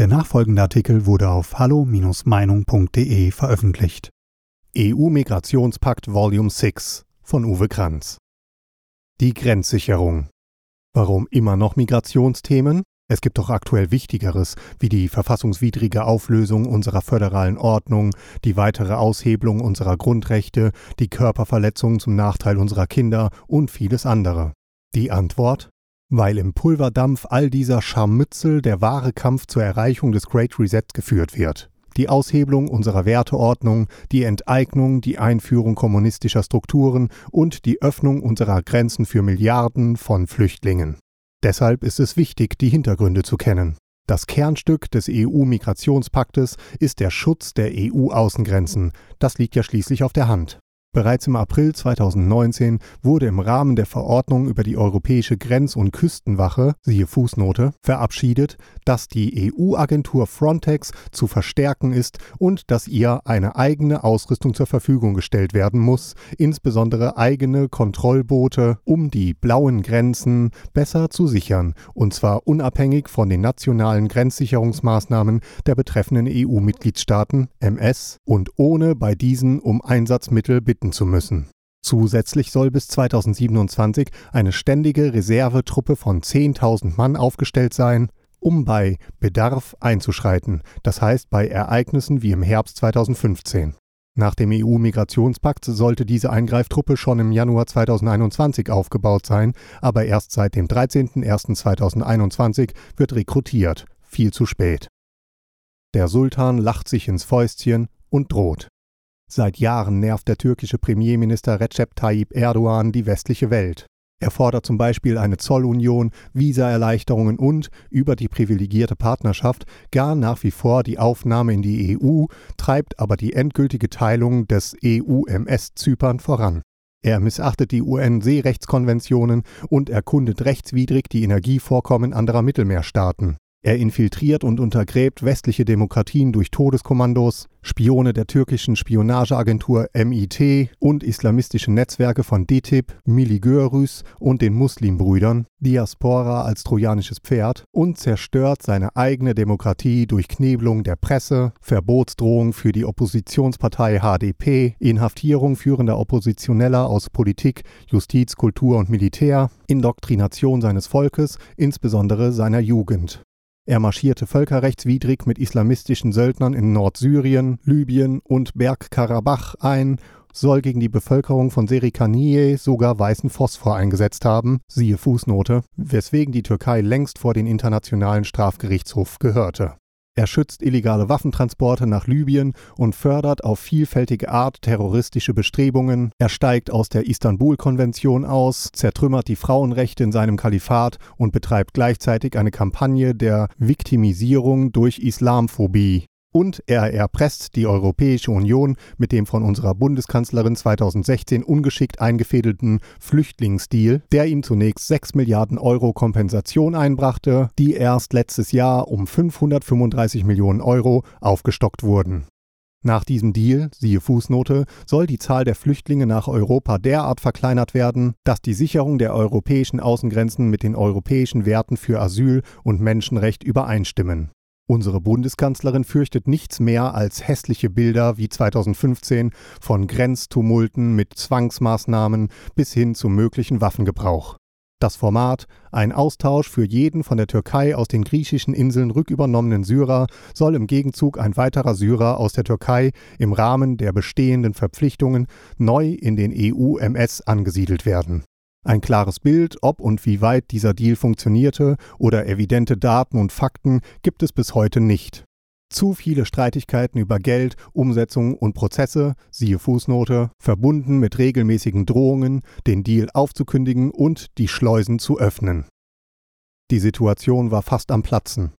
Der nachfolgende Artikel wurde auf hallo-meinung.de veröffentlicht. EU-Migrationspakt Volume 6 von Uwe Kranz. Die Grenzsicherung. Warum immer noch Migrationsthemen? Es gibt doch aktuell Wichtigeres, wie die verfassungswidrige Auflösung unserer föderalen Ordnung, die weitere Aushebelung unserer Grundrechte, die Körperverletzungen zum Nachteil unserer Kinder und vieles andere. Die Antwort? Weil im Pulverdampf all dieser Scharmützel der wahre Kampf zur Erreichung des Great Reset geführt wird. Die Aushebelung unserer Werteordnung, die Enteignung, die Einführung kommunistischer Strukturen und die Öffnung unserer Grenzen für Milliarden von Flüchtlingen. Deshalb ist es wichtig, die Hintergründe zu kennen. Das Kernstück des EU-Migrationspaktes ist der Schutz der EU-Außengrenzen. Das liegt ja schließlich auf der Hand. Bereits im April 2019 wurde im Rahmen der Verordnung über die Europäische Grenz- und Küstenwache, siehe Fußnote, verabschiedet, dass die EU-Agentur Frontex zu verstärken ist und dass ihr eine eigene Ausrüstung zur Verfügung gestellt werden muss, insbesondere eigene Kontrollboote, um die blauen Grenzen besser zu sichern, und zwar unabhängig von den nationalen Grenzsicherungsmaßnahmen der betreffenden EU-Mitgliedstaaten MS und ohne bei diesen um Einsatzmittel bitten zu müssen. Zusätzlich soll bis 2027 eine ständige Reservetruppe von 10.000 Mann aufgestellt sein, um bei Bedarf einzuschreiten, das heißt bei Ereignissen wie im Herbst 2015. Nach dem EU-Migrationspakt sollte diese Eingreiftruppe schon im Januar 2021 aufgebaut sein, aber erst seit dem 13.01.2021 wird rekrutiert. Viel zu spät. Der Sultan lacht sich ins Fäustchen und droht. Seit Jahren nervt der türkische Premierminister Recep Tayyip Erdogan die westliche Welt. Er fordert zum Beispiel eine Zollunion, Visaerleichterungen und, über die privilegierte Partnerschaft, gar nach wie vor die Aufnahme in die EU, treibt aber die endgültige Teilung des EU-MS Zypern voran. Er missachtet die UN-Seerechtskonventionen und erkundet rechtswidrig die Energievorkommen anderer Mittelmeerstaaten. Er infiltriert und untergräbt westliche Demokratien durch Todeskommandos, Spione der türkischen Spionageagentur MIT und islamistische Netzwerke von DTIP, Miligörüs und den Muslimbrüdern, Diaspora als trojanisches Pferd und zerstört seine eigene Demokratie durch Knebelung der Presse, Verbotsdrohung für die Oppositionspartei HDP, Inhaftierung führender Oppositioneller aus Politik, Justiz, Kultur und Militär, Indoktrination seines Volkes, insbesondere seiner Jugend. Er marschierte völkerrechtswidrig mit islamistischen Söldnern in Nordsyrien, Libyen und Bergkarabach ein, soll gegen die Bevölkerung von Serikaniye sogar weißen Phosphor eingesetzt haben, siehe Fußnote, weswegen die Türkei längst vor den Internationalen Strafgerichtshof gehörte. Er schützt illegale Waffentransporte nach Libyen und fördert auf vielfältige Art terroristische Bestrebungen. Er steigt aus der Istanbul-Konvention aus, zertrümmert die Frauenrechte in seinem Kalifat und betreibt gleichzeitig eine Kampagne der Viktimisierung durch Islamphobie. Und er erpresst die Europäische Union mit dem von unserer Bundeskanzlerin 2016 ungeschickt eingefädelten Flüchtlingsdeal, der ihm zunächst 6 Milliarden Euro Kompensation einbrachte, die erst letztes Jahr um 535 Millionen Euro aufgestockt wurden. Nach diesem Deal, siehe Fußnote, soll die Zahl der Flüchtlinge nach Europa derart verkleinert werden, dass die Sicherung der europäischen Außengrenzen mit den europäischen Werten für Asyl und Menschenrecht übereinstimmen. Unsere Bundeskanzlerin fürchtet nichts mehr als hässliche Bilder wie 2015 von Grenztumulten mit Zwangsmaßnahmen bis hin zum möglichen Waffengebrauch. Das Format, ein Austausch für jeden von der Türkei aus den griechischen Inseln rückübernommenen Syrer, soll im Gegenzug ein weiterer Syrer aus der Türkei im Rahmen der bestehenden Verpflichtungen neu in den EU-MS angesiedelt werden. Ein klares Bild, ob und wie weit dieser Deal funktionierte oder evidente Daten und Fakten gibt es bis heute nicht. Zu viele Streitigkeiten über Geld, Umsetzung und Prozesse, siehe Fußnote, verbunden mit regelmäßigen Drohungen, den Deal aufzukündigen und die Schleusen zu öffnen. Die Situation war fast am Platzen.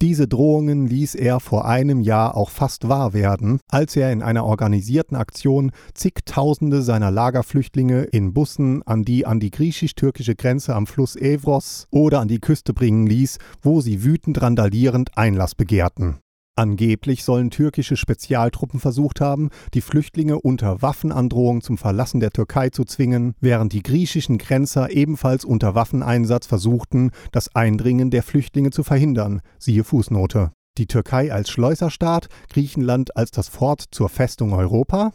Diese Drohungen ließ er vor einem Jahr auch fast wahr werden, als er in einer organisierten Aktion zigtausende seiner Lagerflüchtlinge in Bussen an die an die griechisch-türkische Grenze am Fluss Evros oder an die Küste bringen ließ, wo sie wütend randalierend Einlass begehrten. Angeblich sollen türkische Spezialtruppen versucht haben, die Flüchtlinge unter Waffenandrohung zum Verlassen der Türkei zu zwingen, während die griechischen Grenzer ebenfalls unter Waffeneinsatz versuchten, das Eindringen der Flüchtlinge zu verhindern. Siehe Fußnote. die Türkei als Schleuserstaat, Griechenland als das Fort zur Festung Europa?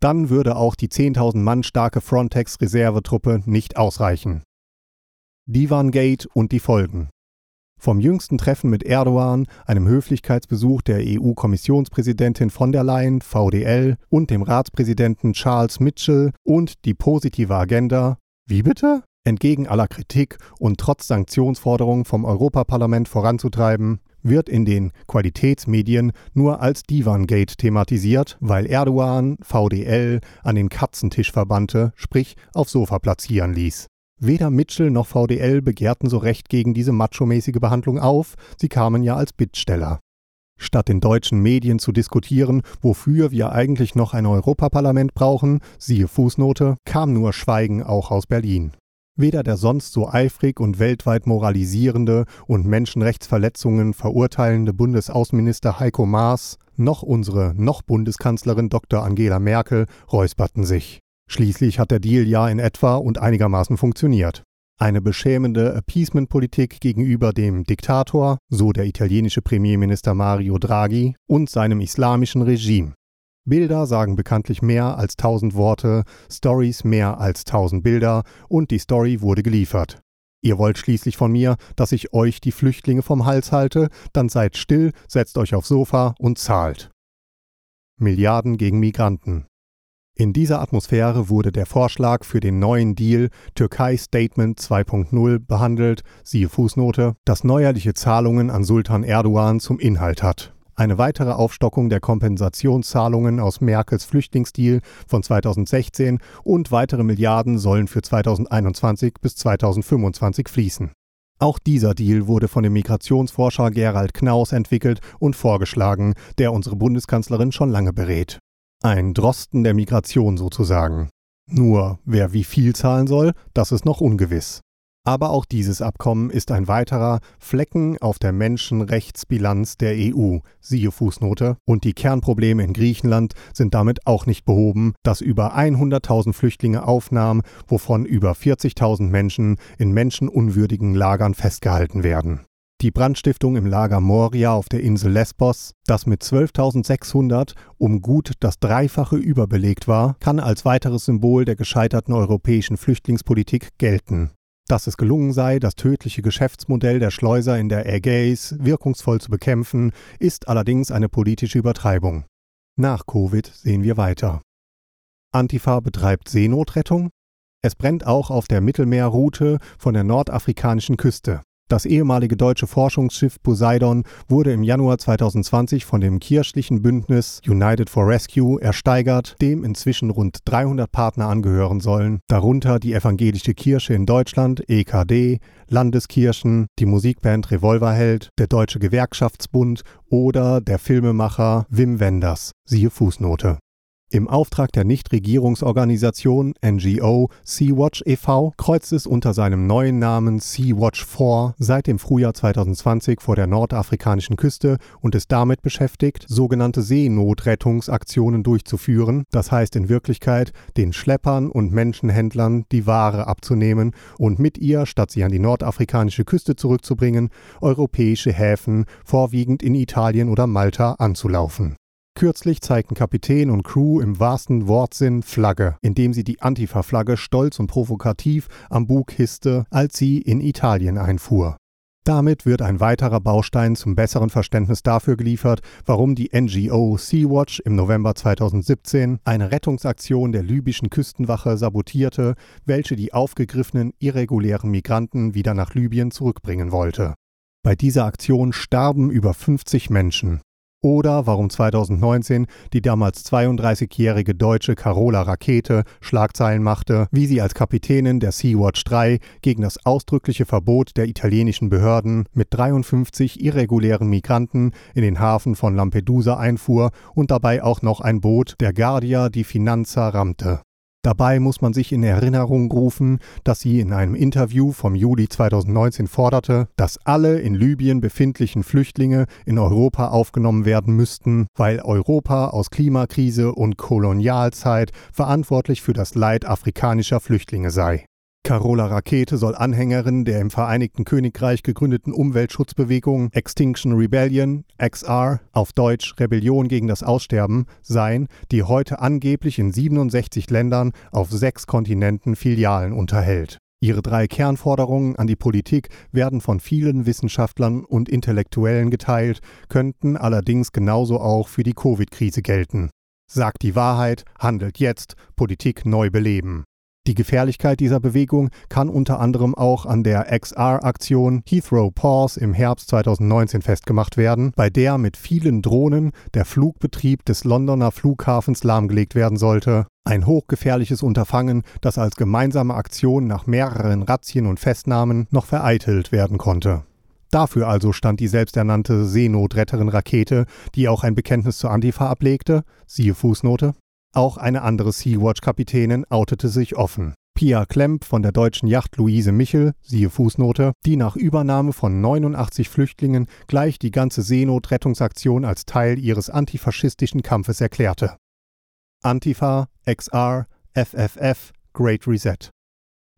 Dann würde auch die 10.000 Mann starke Frontex-Reservetruppe nicht ausreichen. Divan-Gate und die Folgen. Vom jüngsten Treffen mit Erdogan, einem Höflichkeitsbesuch der EU-Kommissionspräsidentin von der Leyen, VDL, und dem Ratspräsidenten Charles Mitchell und die positive Agenda. Wie bitte? Entgegen aller Kritik und trotz Sanktionsforderungen vom Europaparlament voranzutreiben, wird in den Qualitätsmedien nur als Divangate thematisiert, weil Erdogan VDL an den Katzentisch verbannte, sprich auf Sofa platzieren ließ. Weder Mitchell noch VDL begehrten so recht gegen diese machomäßige Behandlung auf, sie kamen ja als Bittsteller. Statt in deutschen Medien zu diskutieren, wofür wir eigentlich noch ein Europaparlament brauchen, siehe Fußnote, kam nur Schweigen auch aus Berlin. Weder der sonst so eifrig und weltweit moralisierende und Menschenrechtsverletzungen verurteilende Bundesaußenminister Heiko Maas noch unsere noch Bundeskanzlerin Dr. Angela Merkel räusperten sich. Schließlich hat der Deal ja in etwa und einigermaßen funktioniert. Eine beschämende Appeasement-Politik gegenüber dem Diktator, so der italienische Premierminister Mario Draghi, und seinem islamischen Regime. Bilder sagen bekanntlich mehr als tausend Worte, Stories mehr als tausend Bilder und die Story wurde geliefert. Ihr wollt schließlich von mir, dass ich euch die Flüchtlinge vom Hals halte, dann seid still, setzt euch aufs Sofa und zahlt. Milliarden gegen Migranten. In dieser Atmosphäre wurde der Vorschlag für den neuen Deal Türkei Statement 2.0 behandelt, siehe Fußnote, das neuerliche Zahlungen an Sultan Erdogan zum Inhalt hat. Eine weitere Aufstockung der Kompensationszahlungen aus Merkels Flüchtlingsdeal von 2016 und weitere Milliarden sollen für 2021 bis 2025 fließen. Auch dieser Deal wurde von dem Migrationsforscher Gerald Knaus entwickelt und vorgeschlagen, der unsere Bundeskanzlerin schon lange berät. Ein Drosten der Migration sozusagen. Nur wer wie viel zahlen soll, das ist noch ungewiss. Aber auch dieses Abkommen ist ein weiterer Flecken auf der Menschenrechtsbilanz der EU, siehe Fußnote, und die Kernprobleme in Griechenland sind damit auch nicht behoben, das über 100.000 Flüchtlinge aufnahm, wovon über 40.000 Menschen in menschenunwürdigen Lagern festgehalten werden. Die Brandstiftung im Lager Moria auf der Insel Lesbos, das mit 12.600 um gut das Dreifache überbelegt war, kann als weiteres Symbol der gescheiterten europäischen Flüchtlingspolitik gelten. Dass es gelungen sei, das tödliche Geschäftsmodell der Schleuser in der Ägäis wirkungsvoll zu bekämpfen, ist allerdings eine politische Übertreibung. Nach Covid sehen wir weiter. Antifa betreibt Seenotrettung. Es brennt auch auf der Mittelmeerroute von der nordafrikanischen Küste. Das ehemalige deutsche Forschungsschiff Poseidon wurde im Januar 2020 von dem kirchlichen Bündnis United for Rescue ersteigert, dem inzwischen rund 300 Partner angehören sollen, darunter die Evangelische Kirche in Deutschland, EKD, Landeskirchen, die Musikband Revolverheld, der Deutsche Gewerkschaftsbund oder der Filmemacher Wim Wenders. Siehe Fußnote. Im Auftrag der Nichtregierungsorganisation NGO Sea-Watch e.V. kreuzt es unter seinem neuen Namen Sea-Watch 4 seit dem Frühjahr 2020 vor der nordafrikanischen Küste und ist damit beschäftigt, sogenannte Seenotrettungsaktionen durchzuführen, das heißt in Wirklichkeit den Schleppern und Menschenhändlern die Ware abzunehmen und mit ihr, statt sie an die nordafrikanische Küste zurückzubringen, europäische Häfen, vorwiegend in Italien oder Malta, anzulaufen. Kürzlich zeigten Kapitän und Crew im wahrsten Wortsinn Flagge, indem sie die Antifa-Flagge stolz und provokativ am Bug hisste, als sie in Italien einfuhr. Damit wird ein weiterer Baustein zum besseren Verständnis dafür geliefert, warum die NGO Sea-Watch im November 2017 eine Rettungsaktion der libyschen Küstenwache sabotierte, welche die aufgegriffenen irregulären Migranten wieder nach Libyen zurückbringen wollte. Bei dieser Aktion starben über 50 Menschen. Oder warum 2019 die damals 32-jährige deutsche Carola Rakete Schlagzeilen machte, wie sie als Kapitänin der Sea-Watch 3 gegen das ausdrückliche Verbot der italienischen Behörden mit 53 irregulären Migranten in den Hafen von Lampedusa einfuhr und dabei auch noch ein Boot der Guardia di Finanza rammte. Dabei muss man sich in Erinnerung rufen, dass sie in einem Interview vom Juli 2019 forderte, dass alle in Libyen befindlichen Flüchtlinge in Europa aufgenommen werden müssten, weil Europa aus Klimakrise und Kolonialzeit verantwortlich für das Leid afrikanischer Flüchtlinge sei. Carola Rakete soll Anhängerin der im Vereinigten Königreich gegründeten Umweltschutzbewegung Extinction Rebellion, XR, auf Deutsch Rebellion gegen das Aussterben, sein, die heute angeblich in 67 Ländern auf sechs Kontinenten Filialen unterhält. Ihre drei Kernforderungen an die Politik werden von vielen Wissenschaftlern und Intellektuellen geteilt, könnten allerdings genauso auch für die Covid-Krise gelten. Sagt die Wahrheit, handelt jetzt, Politik neu beleben. Die Gefährlichkeit dieser Bewegung kann unter anderem auch an der XR-Aktion Heathrow Pause im Herbst 2019 festgemacht werden, bei der mit vielen Drohnen der Flugbetrieb des Londoner Flughafens lahmgelegt werden sollte. Ein hochgefährliches Unterfangen, das als gemeinsame Aktion nach mehreren Razzien und Festnahmen noch vereitelt werden konnte. Dafür also stand die selbsternannte Seenotretterin Rakete, die auch ein Bekenntnis zur Antifa ablegte, siehe Fußnote, auch eine andere Sea-Watch-Kapitänin outete sich offen. Pia Klemp von der deutschen Yacht Luise Michel, siehe Fußnote, die nach Übernahme von 89 Flüchtlingen gleich die ganze Seenotrettungsaktion als Teil ihres antifaschistischen Kampfes erklärte. Antifa, XR, FFF, Great Reset.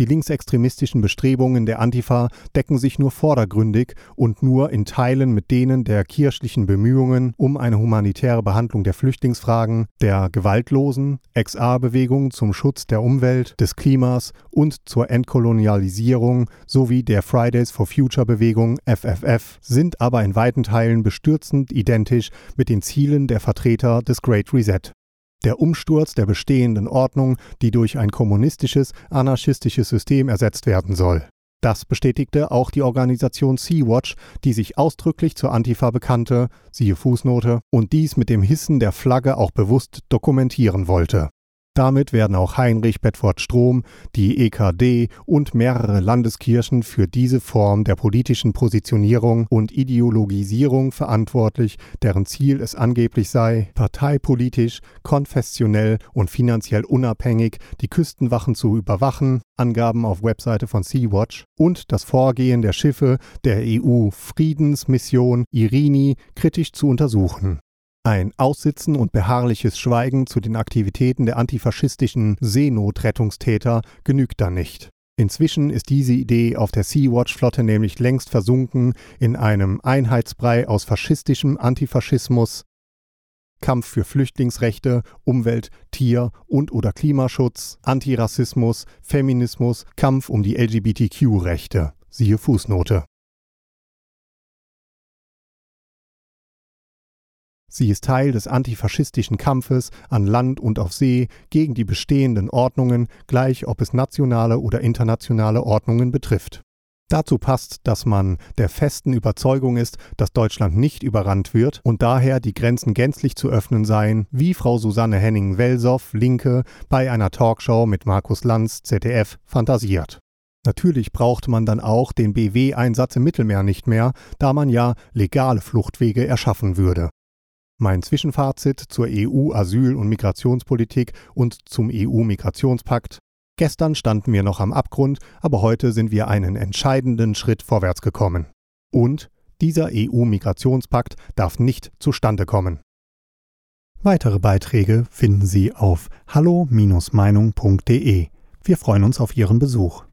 Die linksextremistischen Bestrebungen der Antifa decken sich nur vordergründig und nur in Teilen mit denen der kirchlichen Bemühungen um eine humanitäre Behandlung der Flüchtlingsfragen, der gewaltlosen XR-Bewegung zum Schutz der Umwelt, des Klimas und zur Entkolonialisierung sowie der Fridays for Future-Bewegung FFF, sind aber in weiten Teilen bestürzend identisch mit den Zielen der Vertreter des Great Reset der Umsturz der bestehenden Ordnung, die durch ein kommunistisches, anarchistisches System ersetzt werden soll. Das bestätigte auch die Organisation Sea-Watch, die sich ausdrücklich zur Antifa bekannte, siehe Fußnote, und dies mit dem Hissen der Flagge auch bewusst dokumentieren wollte. Damit werden auch Heinrich Bedford Strom, die EKD und mehrere Landeskirchen für diese Form der politischen Positionierung und Ideologisierung verantwortlich, deren Ziel es angeblich sei, parteipolitisch, konfessionell und finanziell unabhängig die Küstenwachen zu überwachen, Angaben auf Webseite von Sea-Watch, und das Vorgehen der Schiffe der EU-Friedensmission Irini kritisch zu untersuchen. Ein Aussitzen und beharrliches Schweigen zu den Aktivitäten der antifaschistischen Seenotrettungstäter genügt da nicht. Inzwischen ist diese Idee auf der Sea-Watch-Flotte nämlich längst versunken in einem Einheitsbrei aus faschistischem Antifaschismus, Kampf für Flüchtlingsrechte, Umwelt, Tier- und oder Klimaschutz, Antirassismus, Feminismus, Kampf um die LGBTQ-Rechte. Siehe Fußnote. Sie ist Teil des antifaschistischen Kampfes an Land und auf See gegen die bestehenden Ordnungen, gleich ob es nationale oder internationale Ordnungen betrifft. Dazu passt, dass man der festen Überzeugung ist, dass Deutschland nicht überrannt wird und daher die Grenzen gänzlich zu öffnen seien, wie Frau Susanne Henning-Welsow, Linke, bei einer Talkshow mit Markus Lanz, ZDF, fantasiert. Natürlich braucht man dann auch den BW-Einsatz im Mittelmeer nicht mehr, da man ja legale Fluchtwege erschaffen würde. Mein Zwischenfazit zur EU-Asyl- und Migrationspolitik und zum EU-Migrationspakt. Gestern standen wir noch am Abgrund, aber heute sind wir einen entscheidenden Schritt vorwärts gekommen. Und dieser EU-Migrationspakt darf nicht zustande kommen. Weitere Beiträge finden Sie auf hallo-meinung.de. Wir freuen uns auf Ihren Besuch.